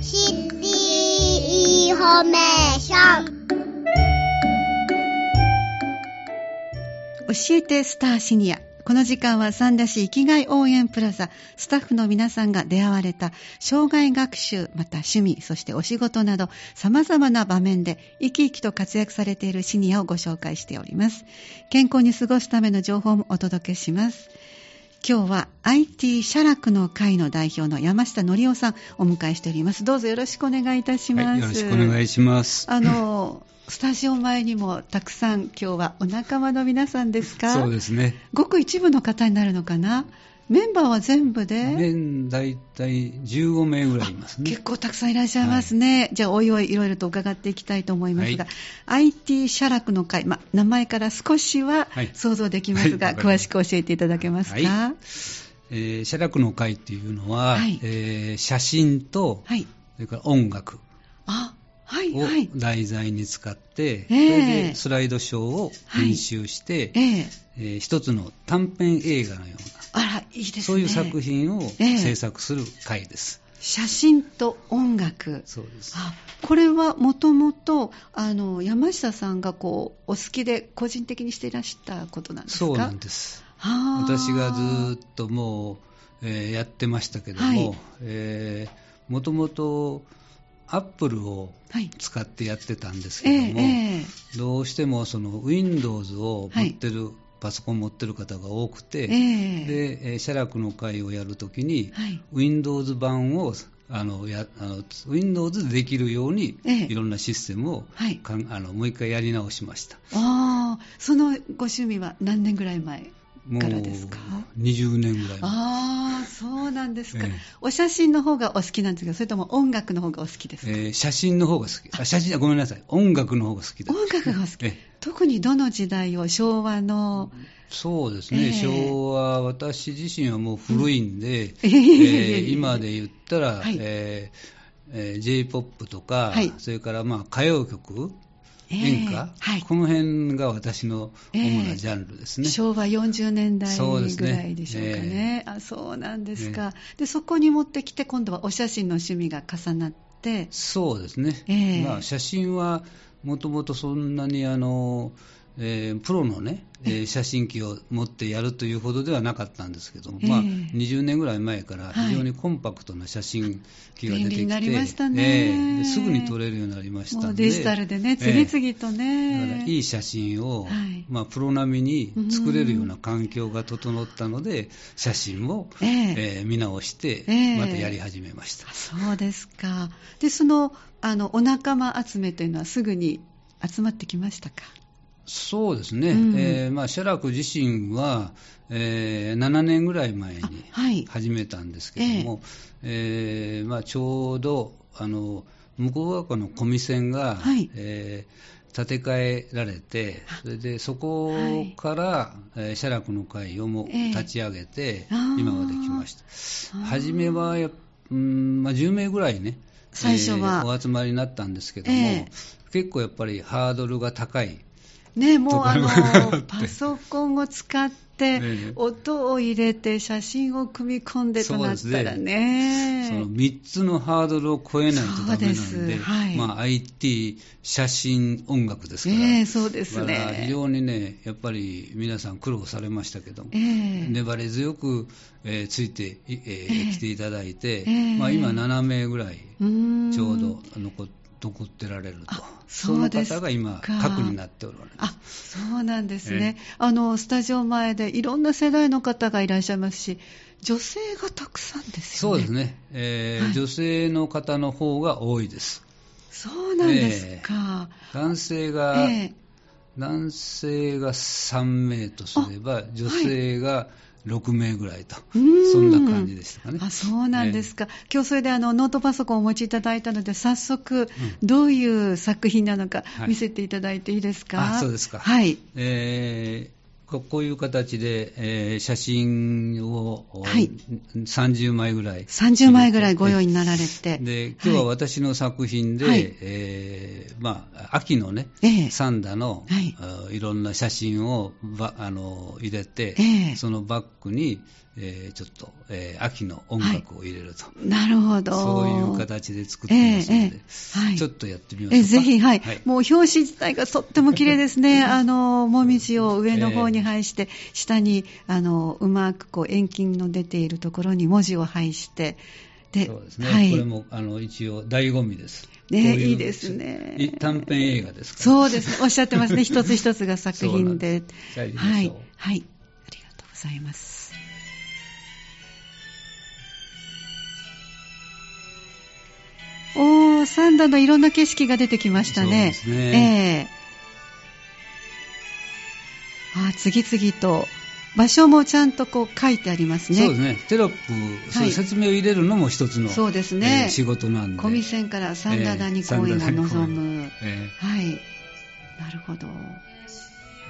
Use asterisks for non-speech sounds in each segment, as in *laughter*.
シティインフォメーション教えてスターシニア。この時間は三田市生きがい応援プラザ、スタッフの皆さんが出会われた、生涯学習、また趣味、そしてお仕事など、様々な場面で生き生きと活躍されているシニアをご紹介しております。健康に過ごすための情報もお届けします。今日は IT 社楽の会の代表の山下則夫さんお迎えしております。どうぞよろしくお願いいたします。はい、よろしくお願いします。あの、スタジオ前にもたくさん今日はお仲間の皆さんですか？そうですね。ごく一部の方になるのかな？メンバーは全部で？年大体15名ぐらいいますね。結構たくさんいらっしゃいますね。はい、じゃあ、おいおいいろいろと伺っていきたいと思いますが、はい、IT 社楽の会、まあ、名前から少しは想像できますが、はい、詳しく教えていただけますか？はいえー、社楽の会っていうのは、はいえー、写真と、はい、それから音楽。あを題材に使って、それでスライドショーを編集して、えーえー、一つの短編映画のような、あら、いいですね。そういう作品を制作する会です。えー、写真と音楽。そうです。あこれはもともと、山下さんがこう、お好きで個人的にしていらしたことなんですか？そうなんです。私がずっともう、えー、やってましたけども、はいえー、もともと、アップルを使ってやってたんですけども、はいえー、どうしてもその Windows を持ってる、はい、パソコン持ってる方が多くて、えー、で、写楽の会をやるときに、はい、Windows 版をあのやあの Windows でできるように、えー、いろんなシステムを、はい、あのもう一回やり直しました。あそのご趣味は何年ぐらい前からですか？20年ぐらいああそうなんですか、えー、お写真の方がお好きなんですか。それとも音楽の方がお好きですか、えー、写真の方が好き。あ写真ごめんなさい。音楽の方が好きです音楽が好き、えー、特にどの時代を昭和のそうですね、えー、昭和、私自身はもう古いんで、うん、えー、今で言ったら、はい、えー、J−POP とか、はい、それからまあ歌謡曲、演歌、はい、この辺が私の主なジャンルですね。えー、昭和40年代ぐらいでしょうかね。ねえー、あそうなんですか、えー、で、そこに持ってきて、今度はお写真の趣味が重なって。そうですね。えー、まあ、写真はもともとそんなにあの、えー、プロのね、えー、*laughs* 写真機を持ってやるというほどではなかったんですけども、えー、まあ、20年ぐらい前から非常にコンパクトな写真機が出てきて、えー、すぐに撮れるようになりましたので、デジタルでね、次々とね、だからいい写真を、はい、まあ、プロ並みに作れるような環境が整ったので、写真を、えー、見直して、またやり始めました。そうですか。で、その、あの、お仲間集めというのはすぐに集まってきましたか？そうですね、うん、えー、まあ、写楽自身は、えー、7年ぐらい前に始めたんですけども、はい、えー、まあ、ちょうどあの向こう側の小見線が、はい、えー、建て替えられて、それでそこから、はいえー、写楽の会をも立ち上げて、今まで来ました。初めはうんまあ、10名ぐらいね、最初は、えー、お集まりになったんですけども、えー、結構やっぱりハードルが高い。ね、もうあの *laughs* パソコンを使って、音を入れて、写真を組み込んでとなったらね、その3つのハードルを超えないとダメなんで、はい。まあ、IT、写真、音楽ですから、えー、そうですね。非常にね、やっぱり皆さん苦労されましたけども、えー、粘り強く、えー、ついて、えー、来ていただいて、まあ、今、7名ぐらい、ちょうど残って。残ってられると、その方が今、核になっておられます。あそうなんですね、えー、あのスタジオ前でいろんな世代の方がいらっしゃいますし、女性がたくさんですよね。そうですね、えーはい、女性の方の方が多いです。そうなんですか。えー、男性が、えー、男性が3名とすれば、女性が、6名ぐらいと、そんな感じでしたかね。あそうなんですか、えー、今日それであのノートパソコンをお持ちいただいたので、早速、どういう作品なのか見せていただいていいですか？はい、あそうですか。はい。えーこういう形で、えー、写真を、はい、30枚ぐらい。30枚ぐらいご用意になられて。で、今日は私の作品で、はい、えー、まあ、秋のね、えー、サンダの、はい、いろんな写真をばあの入れて、えー、そのバッグに、えー、ちょっと、えー、秋の音楽を入れると、はい、なるほど。そういう形で作ってますので、えーえー。はい、ちょっとやってみましょうか、えー、ぜひ、はい、はい、もう表紙自体がとっても綺麗ですね。*laughs* あのもみじを上の方に配して、下にあのうまくこう遠近の出ているところに文字を配してでそうですね、はい、これもあの一応醍醐味です。ねいいですね。短編映画ですから。そうですね。おっしゃってますね。一つ一つが作品で。*laughs* はい。はい。ありがとうございますのいろんな景色が出てきましたね。そうですね。えー、あ次々と場所もちゃんとこう書いてありますね。そうですね。テロップ、はい、説明を入れるのも一つのそうですね、えー、仕事なんで。小見線から三田谷公園が望む、えー、はい。なるほど。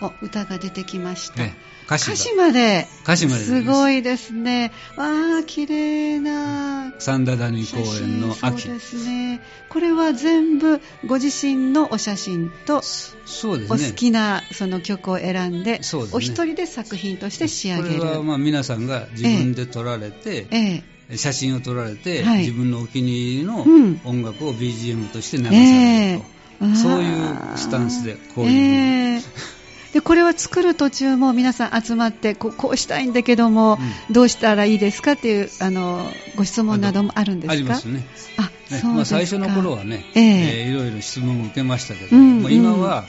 お歌が出てきました。歌詞まで。歌詞まで。すごいですね。わあ、綺麗な。三田谷公園の秋。そうですね。これは全部ご自身のお写真と、そうですね。お好きなその曲を選んで、ね、お一人で作品として仕上げる。これはまあ皆さんが自分で撮られて、えええ写真を撮られて、はい、自分のお気に入りの音楽を BGM として流されると。えー、そういうスタンスでこういう、えーでこれは作る途中も皆さん集まってここうしたいんだけども、うん、どうしたらいいですかっていうあのご質問などもあるんですか？ありますね。あね。まあ、最初の頃はね、えー、えー、いろいろ質問を受けましたけど、うんうん、今は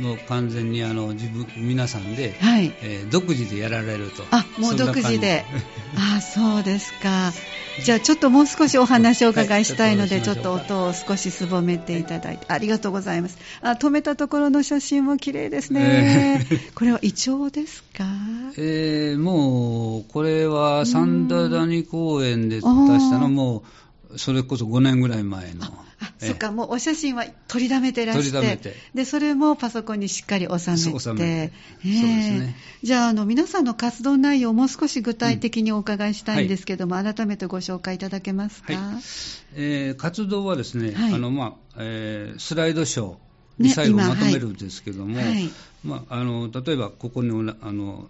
もう完全にあの自分皆さんで、はい。えー、独自でやられると。あもう独自で。*laughs* あそうですか。じゃあちょっともう少しお話をお伺いしたいので、はい、ちょっと音を少しすぼめていただいて。ありがとうございます。あ止めたところの写真も綺麗ですね、えー、*laughs* これはイチョウですか？えー、もうこれは三田谷公園で出したのもそれこそ5年ぐらい前のそっか、もうお写真は取りだめてらして、でそれもパソコンにしっかり収めて、収めて。えー、そうですね、じゃああの、皆さんの活動内容をもう少し具体的にお伺いしたいんですけども、うんはい、改めてご紹介いただけますか、はい、えー、活動はですね、はい、あのまあえー、スライドショーに最後まとめるんですけども、ねまあ、あの例えばここにあの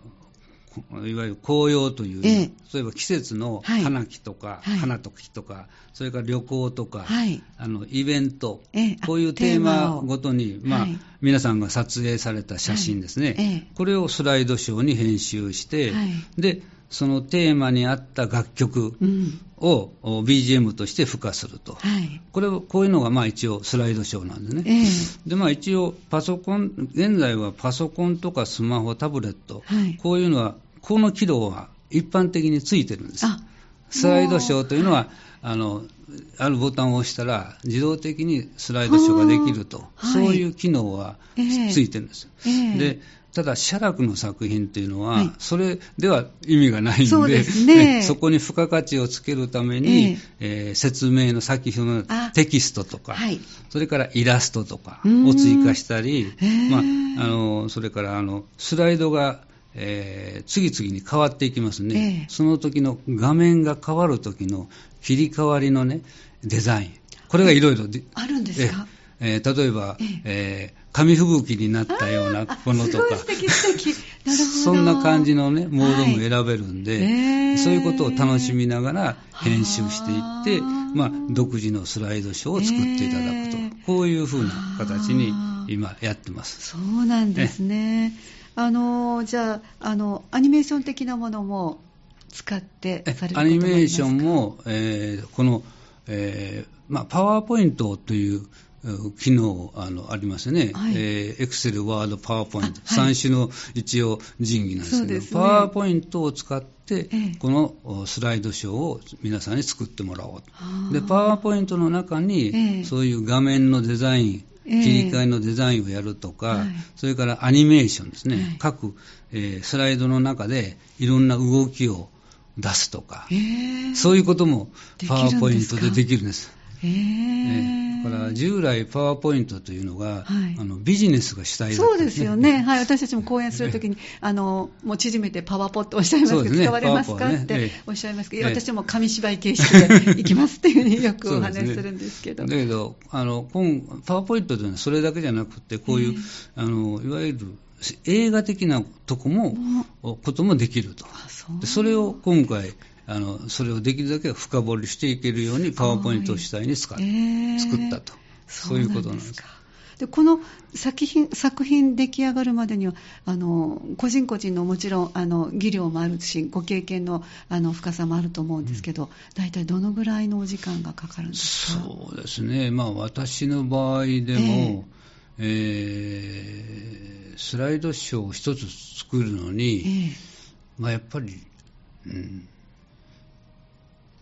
いわゆる紅葉という、ええ、例えば季節の花木とか、はい、花と木とか、それから旅行とか、はい、あのイベント、え、こういうテーマごとに、まあ、はい、皆さんが撮影された写真ですね、これをスライドショーに編集して、でそのテーマに合った楽曲を BGM として付加すると、はい、これこういうのがまあ一応スライドショーなんですね、えー、でまあ、一応パソコン現在はパソコンとかスマホタブレット、はい、こういうのはこの機能は一般的についてるんです。スライドショーというのは、あの、あるボタンを押したら自動的にスライドショーができると、そういう機能はついてるんです。えー、でただ、写楽の作品というのは、はい、それでは意味がないんで、そでね、*laughs* そこに付加価値をつけるために、えー、えー、説明の先ほどのテキストとか、はい、それからイラストとかを追加したり、まあ、あのそれからあのスライドがえー、次々に変わっていきますね、えー、その時の画面が変わる時の切り替わりのねデザイン。これがいろいろあるんですか、えー、例えば、えー、えー、紙吹雪になったようなものとか。*laughs* そんな感じのねモードも選べるんで、はいえ。ー、そういうことを楽しみながら編集していって、まあ、独自のスライドショーを作っていただくと、えー、こういうふうな形に今やってます。そうなんですねあのじゃああのアニメーション的なものも使ってアニメーションも、えー、この、えーまあ、パワーポイントという機能あのありますね、エクセル、ワード、パワーポイント、はい、3種の一応人技なんですけど、ね、パワーポイントを使って、ええ、このスライドショーを皆さんに作ってもらおうでパワーポイントの中に、え、そういう画面のデザイン切り替えのデザインをやるとか、はい、それからアニメーションですね、はい、各、えー、スライドの中でいろんな動きを出すとか、そういうこともパワーポイントでできるんです。えー、だから従来パワーポイントというのが、はい、あのビジネスが主体ね、そうですよね、はい、私たちも講演するときに、*laughs* あのもう縮めてパワポっておっしゃいますけど、ね、使われますか、ね、っておっしゃいますけど、私も紙芝居形式で行きますっていうふうによくお話しするんですけど。*laughs* だけどあの今パワーポイントというのはそれだけじゃなくてこういう、えー、あのいわゆる映画的なとこも、こともできると。そそれを今回、あのそれをできるだけ深掘りしていけるようにパワーポイントを主体に使っ、えー、作ったと。そういうことなんですか。でこの作品作品出来上がるまでにはあの個人個人のもちろんあの技量もあるしご経験のあの深さもあると思うんですけど、うん、大体どのぐらいのお時間がかかるんですか？そうですね、まあ、私の場合でも、えー。えー、スライドショーを一つ作るのに、えー、まあ、やっぱり、うん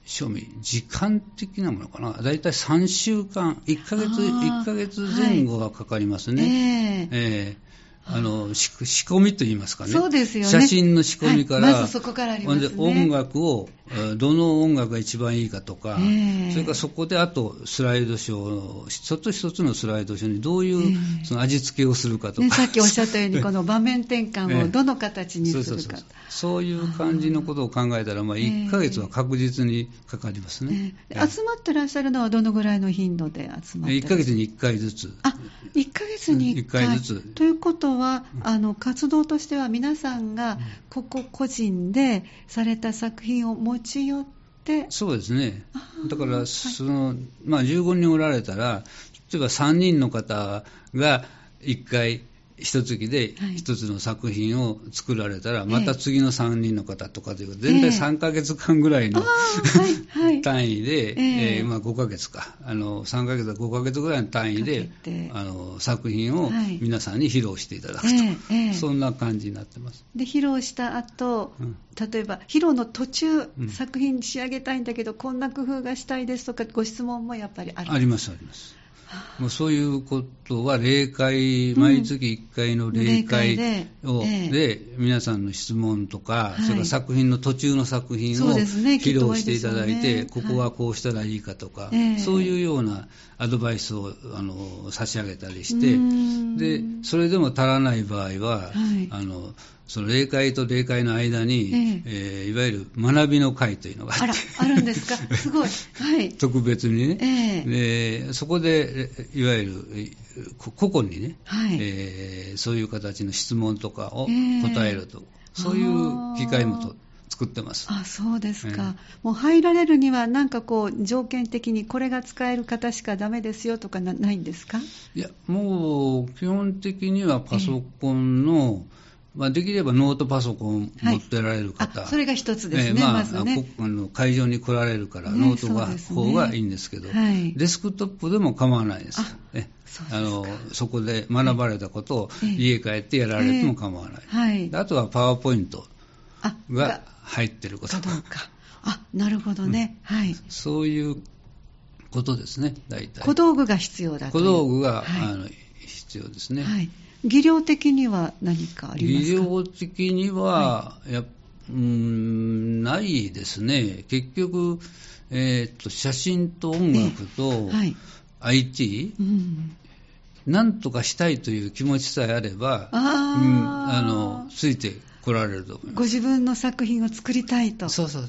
賞味、時間的なものかな、だいたい3週間、1ヶ月、1ヶ月前後がかかりますね。はい、えーあの仕込みといいますかね、そうですよね。写真の仕込みから、はい、まずそこからあります、ね、音楽を、どの音楽が一番いいかとか、えー、それからそこであとスライドショー、一つ一つのスライドショーにどういうその味付けをするかとか、ね、さっきおっしゃったように、この場面転換を *laughs* どの形にするか、そうそうそう。そういう感じのことを考えたら、まあ、1ヶ月は確実にかかりますね、えー、集まってらっしゃるのはどのぐらいの頻度で集まって1ヶ月に1回ずつ。あ1ヶ月に1回 ,1 回ずつ。ということは、あの活動としては皆さんがここ個人でされた作品を持ち寄って。そうですね。だからその、はい、まあ、15人おられたら例えば3人の方が1回一月で一つの作品を作られたら、はい、また次の3人の方とかという全体3ヶ月間ぐらいの、はい、*laughs* 単位で、えー、まあ、5ヶ月か。あの3ヶ月か5ヶ月ぐらいの単位であの作品を皆さんに披露していただくと、えー、そんな感じになってます。で披露した後、うん、例えば披露の途中、うん、作品に仕上げたいんだけどこんな工夫がしたいですとかご質問もやっぱりある。ありますありますもうそういうことは例会、毎月1回の例会を、で皆さんの質問とか、それから作品の途中の作品を披露していただいて、ここはこうしたらいいかとか、そういうようなアドバイスをあの差し上げたりして、でそれでも足らない場合は、あのその霊界と霊界の間に、ええ。えー、いわゆる学びの会というのがあって。ああるんですか、*laughs* すごい、はい、特別にね、えで、そこでいわゆる個々にね、はい。えー、そういう形の質問とかを答えると、そういう機会もと作ってます。あそうですか、もう入られるには、なんかこう、条件的にこれが使える方しかだめですよとかないんですか？いや、もう基本的にはパソコンの、えーまあ、できればノートパソコン持ってられる方、はい、それが一つですね、えー、まあ、まずね。あの会場に来られるから、ノートが、ね、方がいいんですけど、はい、デスクトップでも構わないです。ね、あのそこで学ばれたことを家帰ってやられても構わない、えーはい、あとはパワーポイントが入ってること。あなるほどね、うん、はい、そういうことですね大体。小道具が必要だと小道具が、あの必要ですね、はい技量的には何かありますか？技量的には、はい、やうんないですね、結局、えーと、写真と音楽と IT、うん、なんとかしたいという気持ちさえあれば、あ,、うん、あのついてこられると思います。ご自分の作品を作りたいと。そうそう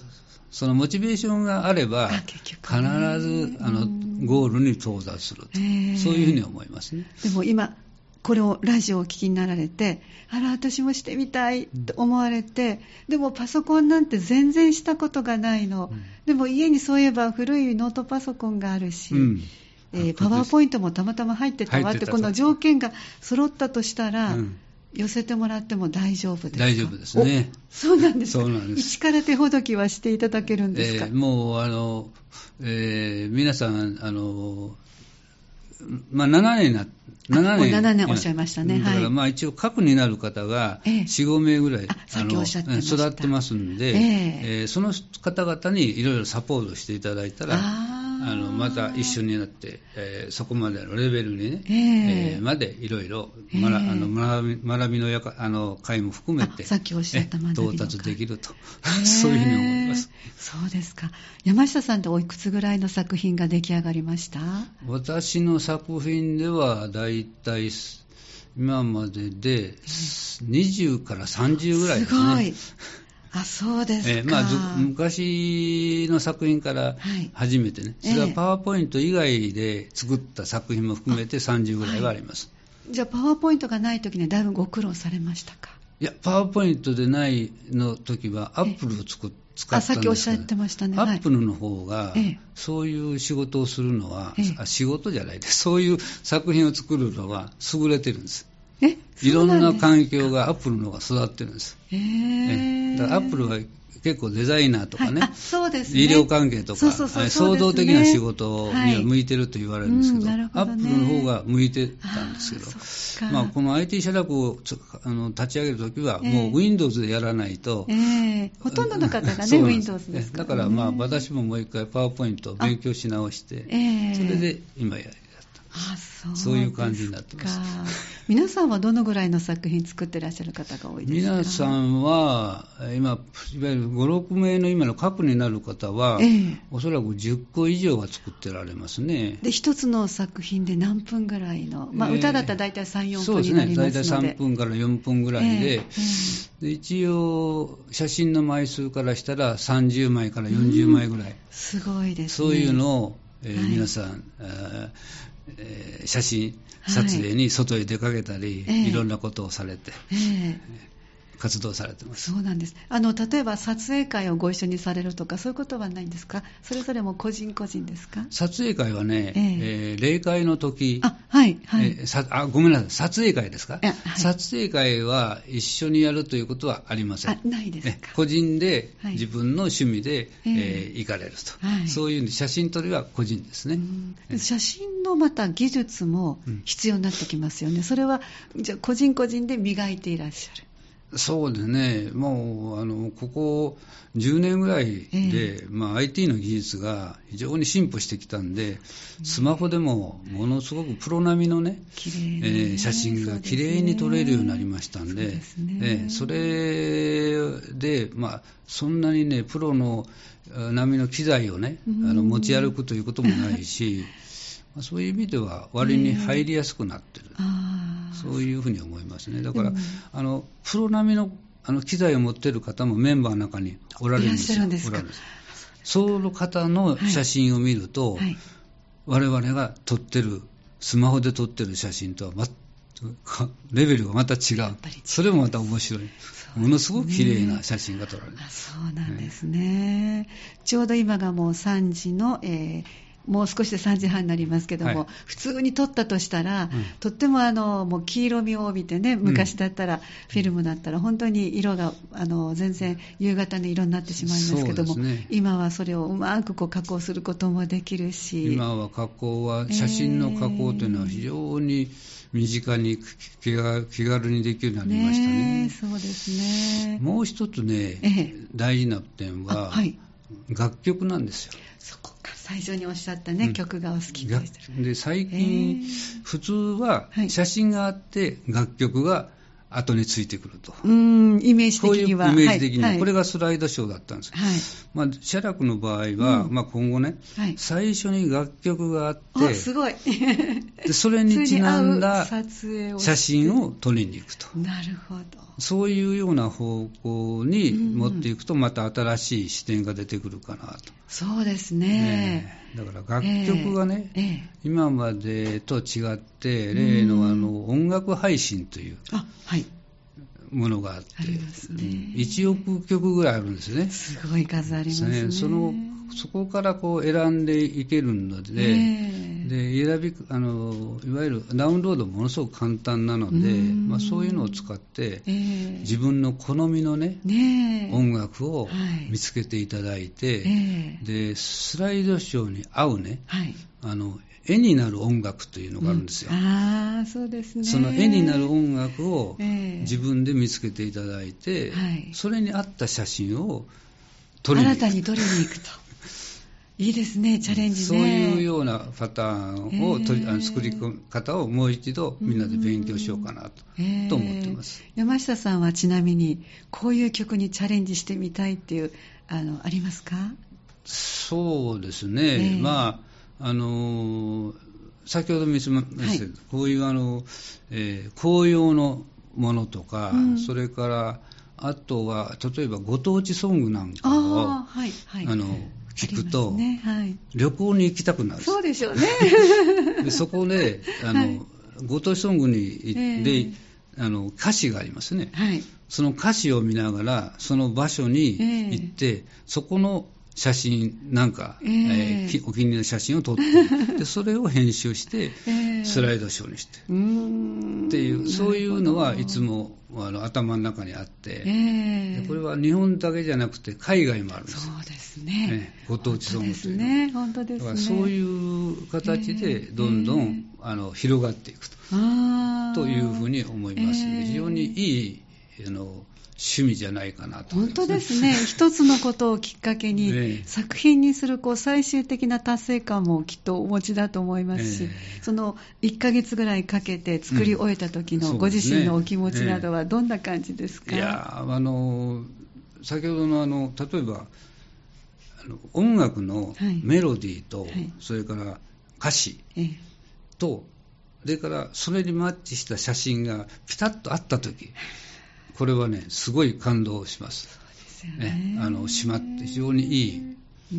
そのモチベーションがあれば、必ずあのゴールに到達すると、そういうふうに思いますね。でも今、これをラジオをお聞きになられて、あら、私もしてみたいと思われて、でもパソコンなんて全然したことがないの。うん、でも家にそういえば古いノートパソコンがあるし、うん、えー、パワーポイントもたまたま入ってたわって、この条件が揃ったとしたら、うん寄せてもらっても大丈夫ですか？大丈夫ですね。そうなんですか？そうなんです。一から手ほどきはしていただけるんですか、えー、もう、あの、えー、皆さん、あの、まあ、7年な、7年。7年おっしゃいましたね。だから、まあ、一応、核になる方が4、5名ぐらい、あの育ってますんで、えー、その方々にいろいろサポートしていただいたら、あのまた一緒になって、えー、そこまでのレベルにね、えー、までいろいろ学びのやかあの会も含めてさっきおっしゃった到達できると、*laughs* そういうふうに思います。そうですか。山下さんっておいくつぐらいの作品が出来上がりました？私の作品ではだいたい今までで20から30ぐらいですね。すごい。あそうですか、えーまあ、昔の作品から初めてね、はい、それはパワーポイント以外で作った作品も含めて30ぐらいはあります。じゃあパワーポイントがない時にはだいぶご苦労されましたか？いや、パワーポイントでないの時は、アップルを作っ使ったんですさっきおっしゃってましたね。アップルの方が、そういう仕事をするのは、あ仕事じゃないです。そういう作品を作るのは優れてるんです。えいろんな環境がアップルの方が育ってるんです。えー、だからアップルは結構デザイナーとかね、はい、そうですね。医療関係とか、そうそうそう創造的な仕事には向いてると言われるんですけど、はいうんどね、アップルの方が向いてたんですけど、まあ、この IT 写楽をあの立ち上げるときは、もう Windows でやらないと、えー、ほとんどの方がね、Windows ですから、ね、だからまあ私ももう一回、パワーポイントを勉強し直して、えー、それで今やあそうそういう感じになってます皆さんはどのぐらいの作品作ってらっしゃる方が多いですか？皆さんは今いわゆる56名の今の核になる方は、ええ、おそらく10個以上は作ってられますね。で一つの作品で何分ぐらいの、まあ、歌だったら大体34分になりますので、そうですね。大体3分から4分ぐらいで。え、で一応写真の枚数からしたら30枚から40枚ぐらい、すごいです、ね、そういうのを、えー、皆さん、えー、写真撮影に外へ出かけたり、はい、いろんなことをされて、えー、活動されてます。そうなんです。あの例えば撮影会をご一緒にされるとかそういうことはないんですか？それぞれも個人個人ですか？撮影会はね、えー、えー、霊会の時あはいはい、えー、あごめんなさい。撮影会ですか、はい、撮影会は一緒にやるということはありません。あないですか？個人で、自分の趣味で、えー、えー、行かれると、はい、そういう写真撮りは個人ですね。写真のまた技術も必要になってきますよね、うん、それはじゃ個人個人で磨いていらっしゃるそうですね、もうあのここ10年ぐらいで、えー、まあ、IT の技術が非常に進歩してきたんで、スマホでもものすごくプロ並みのね、えー、写真がきれいに撮れるようになりましたんで、そ、ね。えー、それで、まあ、そんなにね、プロの並みの機材をね、あの持ち歩くということもないし、そういう意味では割に入りやすくなってる、えー、そういうふうに思いますね。だから、あのプロ並みのあの機材を持っている方もメンバーの中におられるんですよ。ですその方の写真を見ると、はいはい、我々が撮ってる、スマホで撮ってる写真とは、ま、レベルがまた違う。それもまた面白い。ものすごく綺麗な写真が撮られる。そうなんですね。ちょうど今がもう3時の、えーもう少しで3時半になりますけども、はい、普通に撮ったとしたら、うん、とってもあのもう黄色みを帯びてね、昔だったら、うん、フィルムだったら、本当に色があの全然夕方の色になってしまいますけども、ね、今はそれをうまくこう加工することもできるし、今は加工は、写真の加工というのは非常に身近に気軽にできるようになりましたね。ねそうですね。もう一つね、ええ、大事な点は、はい、楽曲なんですよ。最初におっしゃったね、うん、曲がお好きでで最近、普通は写真があって楽曲が後についてくると。うん、イメージ的には。こういうイメージ的には、はい、これがスライドショーだったんです。はい、まあ、写楽の場合は、うん、まあ、今後ね、はい、最初に楽曲があって、すごいでそれにちなんだ写真を撮りに行くと。なるほど。そういうような方向に持っていくと、また新しい視点が出てくるかなと。そうですね。ねだから楽曲がね、えーえー、今までと違って、例のあの音楽配信というものがあって、あね、1億曲ぐらいあるんですね。すごい数ありますね。そのそこからこう選んでいけるので、えー、で選びあのいわゆるダウンロードものすごく簡単なので、まあ、そういうのを使って、えー、自分の好みのね、ね音楽を見つけていただいて、はい、でスライドショーに合うね、はい、あの絵になる音楽というのがあるんですよ。うん、あそうですね。その絵になる音楽を自分で見つけていただいて、はい、それに合った写真を撮りに行く。新たに撮りに行くと。いいですね、チャレンジね。そういうようなパターンを取り、あの作り方をもう一度みんなで勉強しようかなと,、と思ってます。山下さんはちなみに、こういう曲にチャレンジしてみたいっていう、あの、ありますか？そうですね。まあ、あの先ほど見せましたけど、はい、こういうあの、えー、紅葉のものとか、うん、それから、あとは、例えばご当地ソングなんかを、あ,、はいはい、あの聞くと、ねはい、旅行に行きたくなる。そうでしょうね。でそこで *laughs* あの、はい、ご当地ソングに、であの歌詞がありますね、はい、その歌詞を見ながらその場所に行って、そこの写真なんか、えー、えー、お気に入りの写真を撮って *laughs* でそれを編集して、スライドショーにして、えー、っていうそういうのはいつもあの頭の中にあって、えー、これは日本だけじゃなくて海外もあるんです。そうですね、ね、ご当地ソングというね、本当ですね、だからそういう形でどんどん、あの広がっていくと。というふうに思います。ね、非常にいいあの趣味じゃないかなと、ね、本当ですね、一つのことをきっかけに、*laughs* 作品にするこう最終的な達成感もきっとお持ちだと思いますし、えー、その1ヶ月ぐらいかけて作り終えた時のご自身のお気持ちなどはどんな感じですか、いやあの先ほどのあの例えばあの音楽のメロディーと、はい、それから歌詞と、それからそれにマッチした写真がピタッと合った時これはね、すごい感動します。ね、ね、あの島って非常にいい、え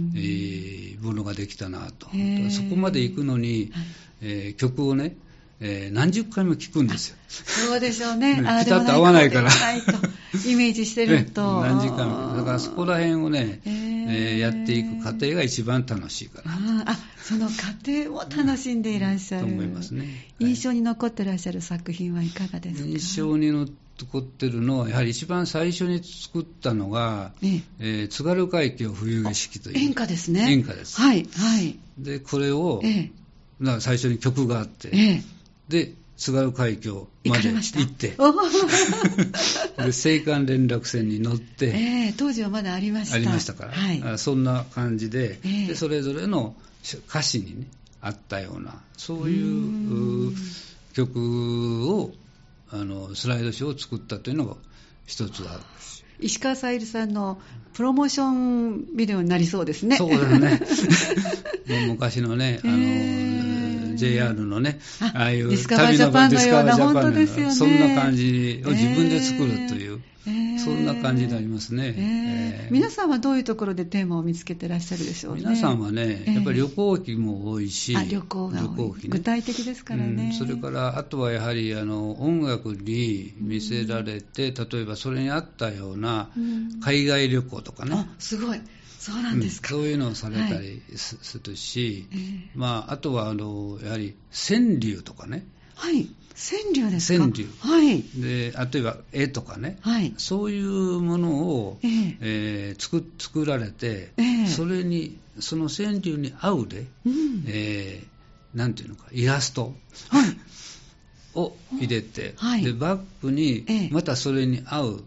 ー、ものができたなと。そこまで行くのに、えー、曲をね、えー、何十回も聴くんですよ。そうでしょうね。ピタッと合わないから。イメージしてると。何時間も。だからそこら辺をね、えー、やっていく過程が一番楽しいかなあ。あ、その過程を楽しんでいらっしゃる。と思いますね。印象に残ってらっしゃる作品はいかがですか？印象に残残ってるのは、やはり一番最初に作ったのが、ええ。ー、津軽海峡冬景色という。演歌ですね。演歌です。はい、はい。で、これを、ええ、最初に曲があって、ええ、で、津軽海峡まで行って、*laughs* で青函連絡船に乗って、えー、当時はまだありました。ありましたから、はい、そんな感じでえー、で、それぞれの歌詞に、ね、あったような、そういう曲をあのスライドショーを作ったというのが一つある石川さゆりさんのプロモーションビデオになりそうですね。そうですね。*laughs* 昔のね、あの、えー、JR のね、ああいうディスカバージャパンのような、本当ですよね。そんな感じを自分で作るという。えー。そんな感じになりますね、えー、皆さんはどういうところでテーマを見つけてらっしゃるでしょうね。皆さんはね、やっぱり旅行記も多いし、旅行が多い、ね、具体的ですからね、うん、それからあとはやはりあの音楽に見せられて、うん、例えばそれに合ったような海外旅行とかね、うん、あすごいそうなんですか、そういうのをされたりするし、はいまあ、あとはあのやはり川柳とかね、はい川柳ですか川柳。はい。で、例えば絵とかね。はい。そういうものを、えー、えー、作作られて、えー、それに、その川柳に合うで、うん、えー、なんていうのか、イラスト。はい。*laughs* を入れて、はい、でバッグにまたそれに合う、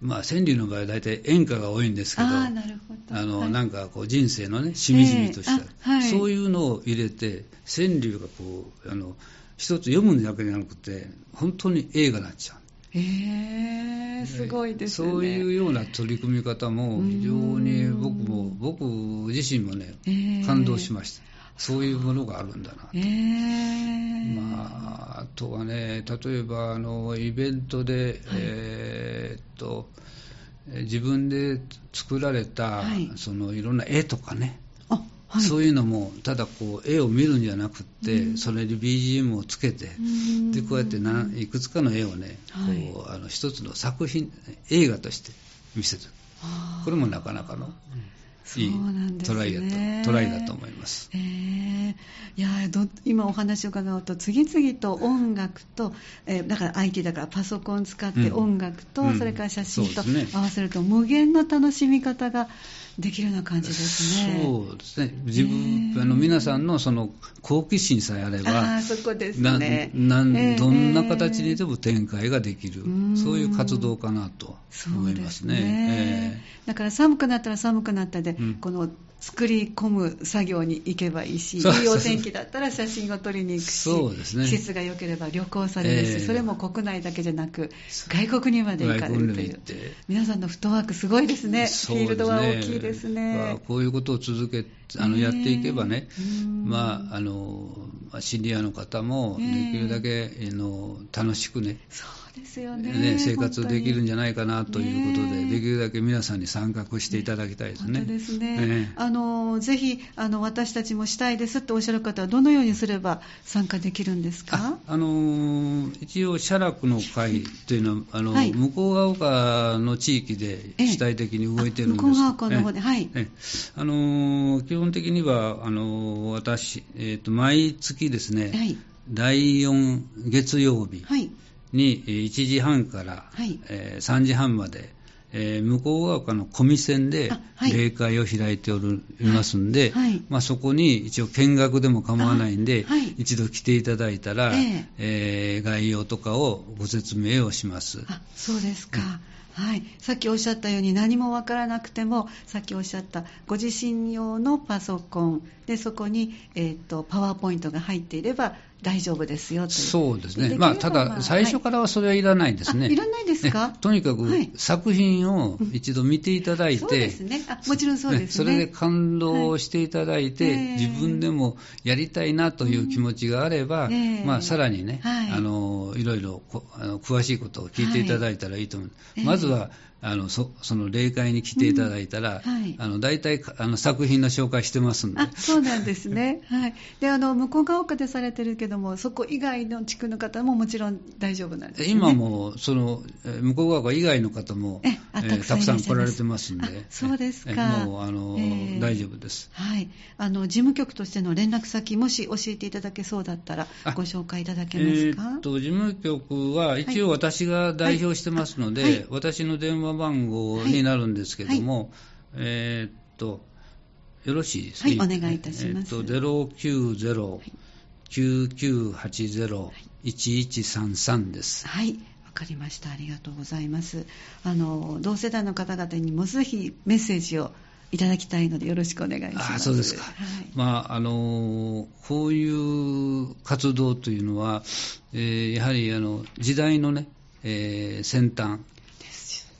まあ、川柳の場合は大体演歌が多いんですけど、あなるほどあの、はい、なんかこう人生のね、しみじみとした、えーはい、そういうのを入れて、川柳がこう、あの一つ読むんだけじゃなくて、本当に映画になっちゃう。へー、すごいですね。そういうような取り組み方も非常に僕も、僕自身もね、感動しました。そういうものがあるんだなと。まあ、あとはね、例えばあのイベントで、はい、えー、っと自分で作られた、はい、そのいろんな絵とかね、はい、そういうのもただこう絵を見るんじゃなくって、うん、それに BGM をつけて、でこうやっていくつかの絵をね、はい、こうあの一つの作品映画として見せる。これもなかなかの、いいトライだとトライだと思います。えー、いや今お話を伺うと次々と音楽と、えー、だから IT だからパソコン使って音楽と、うん、それから写真と合わせると無限の楽しみ方ができるような感じですね。そうですね。自分、あの皆さんのその好奇心さえあれば、あそこですね。ななどんな形にでも展開ができる、そういう活動かなと思いますね。すねだから寒くなったら寒くなったで、うん、この作り込む作業に行けばいいし、いいお天気だったら写真を撮りに行くし、そうですね、季節が良ければ旅行されるし、えー、それも国内だけじゃなく、外国にまで行かれるという、皆さんのフットワーク、すごいですね、すね。フィールドは大きいですね。まあ、こういうことを続けあのやっていけばね、まあ、あのシニアの方もできるだけ、えー、の楽しくね。そうですよね、ね、生活できるんじゃないかなということで、できるだけ皆さんに参画していただきたいですね。ですね。あのぜひあの私たちもしたいですっておっしゃる方はどのようにすれば参加できるんですか？あの一応写楽の会というのはあの、はい、向こうが丘の地域で主体的に動いてるんです。向こうが丘の方で、はい。あの基本的にはあの私えっ、ー、と毎月ですね。はい第4月曜日に1時半から、はい。えー、3時半まで、えー、向こう側の小見線で例会を開いておりますんで、はい。はい、まあ、そこに一応見学でも構わないんで、はい、一度来ていただいたら、えー、えー、概要とかをご説明をします。あそうですか、はい、さっきおっしゃったように何もわからなくてもさっきおっしゃったご自身用のパソコンでそこに、えーと、パワーポイントが入っていれば大丈夫ですよとそうですね、まあ、ただ、最初からはそれはいらないんですね、はい、いらないですか、とにかく、作品を一度見ていただいて、そうですね。あもちろんそうですね、それで感動していただいて、はい、自分でもやりたいなという気持ちがあれば、まあ、さらにね、はい、あのいろいろあの詳しいことを聞いていただいたらいいと思う、まずはあのそその霊界に来ていただいたら、うんはい、あの大体あの作品の紹介してますんで。そうなんですね。*laughs* はい。で、あの向こうが丘でされてるけども、そこ以外の地区の方ももちろん大丈夫なんです、ね、今もその向こうが丘以外の方もええー、たくさん来られてますんで。そうですか。もうあの、えー、大丈夫です。はい。あの事務局としての連絡先もし教えていただけそうだったらご紹介いただけますか？えー、と事務局は一応私が代表してますので、はいはい、私の電話番号になるんですけども、はい、えー、っと、よろしいですね。はい、お願いいたします。えー、っと、090-9980-1133です。はい。わかりました。ありがとうございます。あの、同世代の方々にもぜひメッセージをいただきたいのでよろしくお願いします。あそうですか。はい、まああのこういう活動というのは、えー、やはりあの時代のね、えー、先端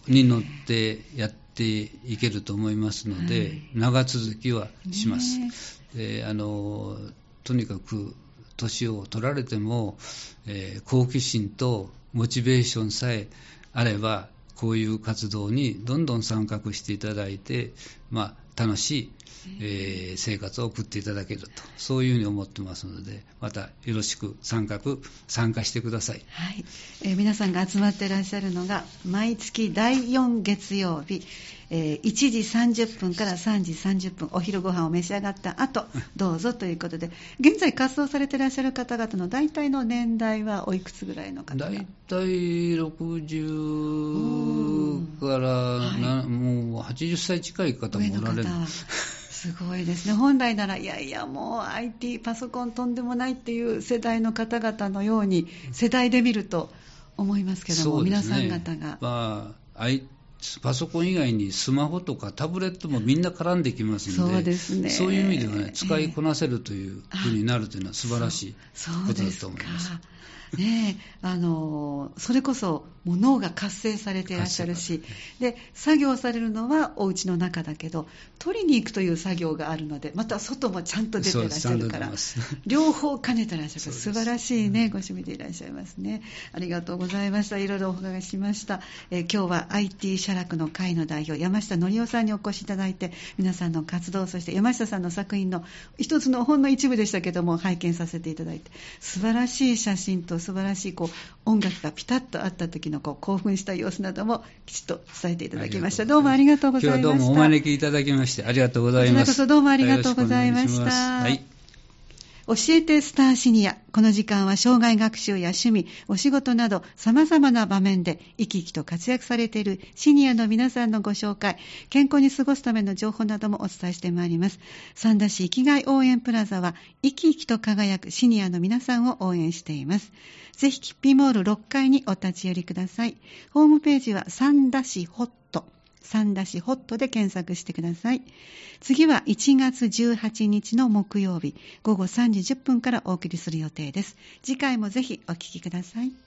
に乗ってやっていけると思いますので、はい、長続きはします。であのとにかく年を取られても、えー、好奇心とモチベーションさえあればこういう活動にどんどん参画していただいて、まあ、楽しいえー、生活を送っていただけると、そういうふうに思ってますので、またよろしく参画、参加してください。はい、えー、皆さんが集まっていらっしゃるのが、毎月第4月曜日、えー、1時30分から3時30分、お昼ご飯を召し上がった後、どうぞということで、現在活動されていらっしゃる方々の大体の年代はおいくつぐらいの方大体60から、はい、もう80歳近い方もおられる。すごいですね、本来なら、いやいや、もう IT、パソコンとんでもないっていう世代の方々のように、世代で見ると思いますけども、ね、皆さん方が。まあパソコン以外にスマホとかタブレットもみんな絡んできますので、そうですね、そういう意味ではね、使いこなせるというふうになるというのは素晴らしいことだと思います。ねあのそれこそもう脳が活性されていらっしゃるしで作業されるのはお家の中だけど取りに行くという作業があるのでまた外もちゃんと出ていらっしゃるから両方兼ねてらっしゃる素晴らしいね、ご趣味でいらっしゃいますね。ありがとうございました。いろいろお伺いしました、えー、今日は IT 社楽の会の代表山下則夫さんにお越しいただいて皆さんの活動そして山下さんの作品の一つのほんの一部でしたけども拝見させていただいて素晴らしい写真と素晴らしいこう音楽がピタッとあった時のこう興奮した様子などもきちっと伝えていただきました。どうもありがとうございました。今日はどうもお招きいただきましてありがとうございます。こちらこそどうもありがとうございました。はい。教えてスターシニア。この時間は障害学習や趣味、お仕事など様々な場面で生き生きと活躍されているシニアの皆さんのご紹介、健康に過ごすための情報などもお伝えしてまいります。三田市生きがい応援プラザは生き生きと輝くシニアの皆さんを応援しています。ぜひキッピーモール6階にお立ち寄りください。ホームページは三田市ホット。三田市ホットで検索してください。次は1月18日の木曜日午後3時10分からお送りする予定です。次回もぜひお聴きください。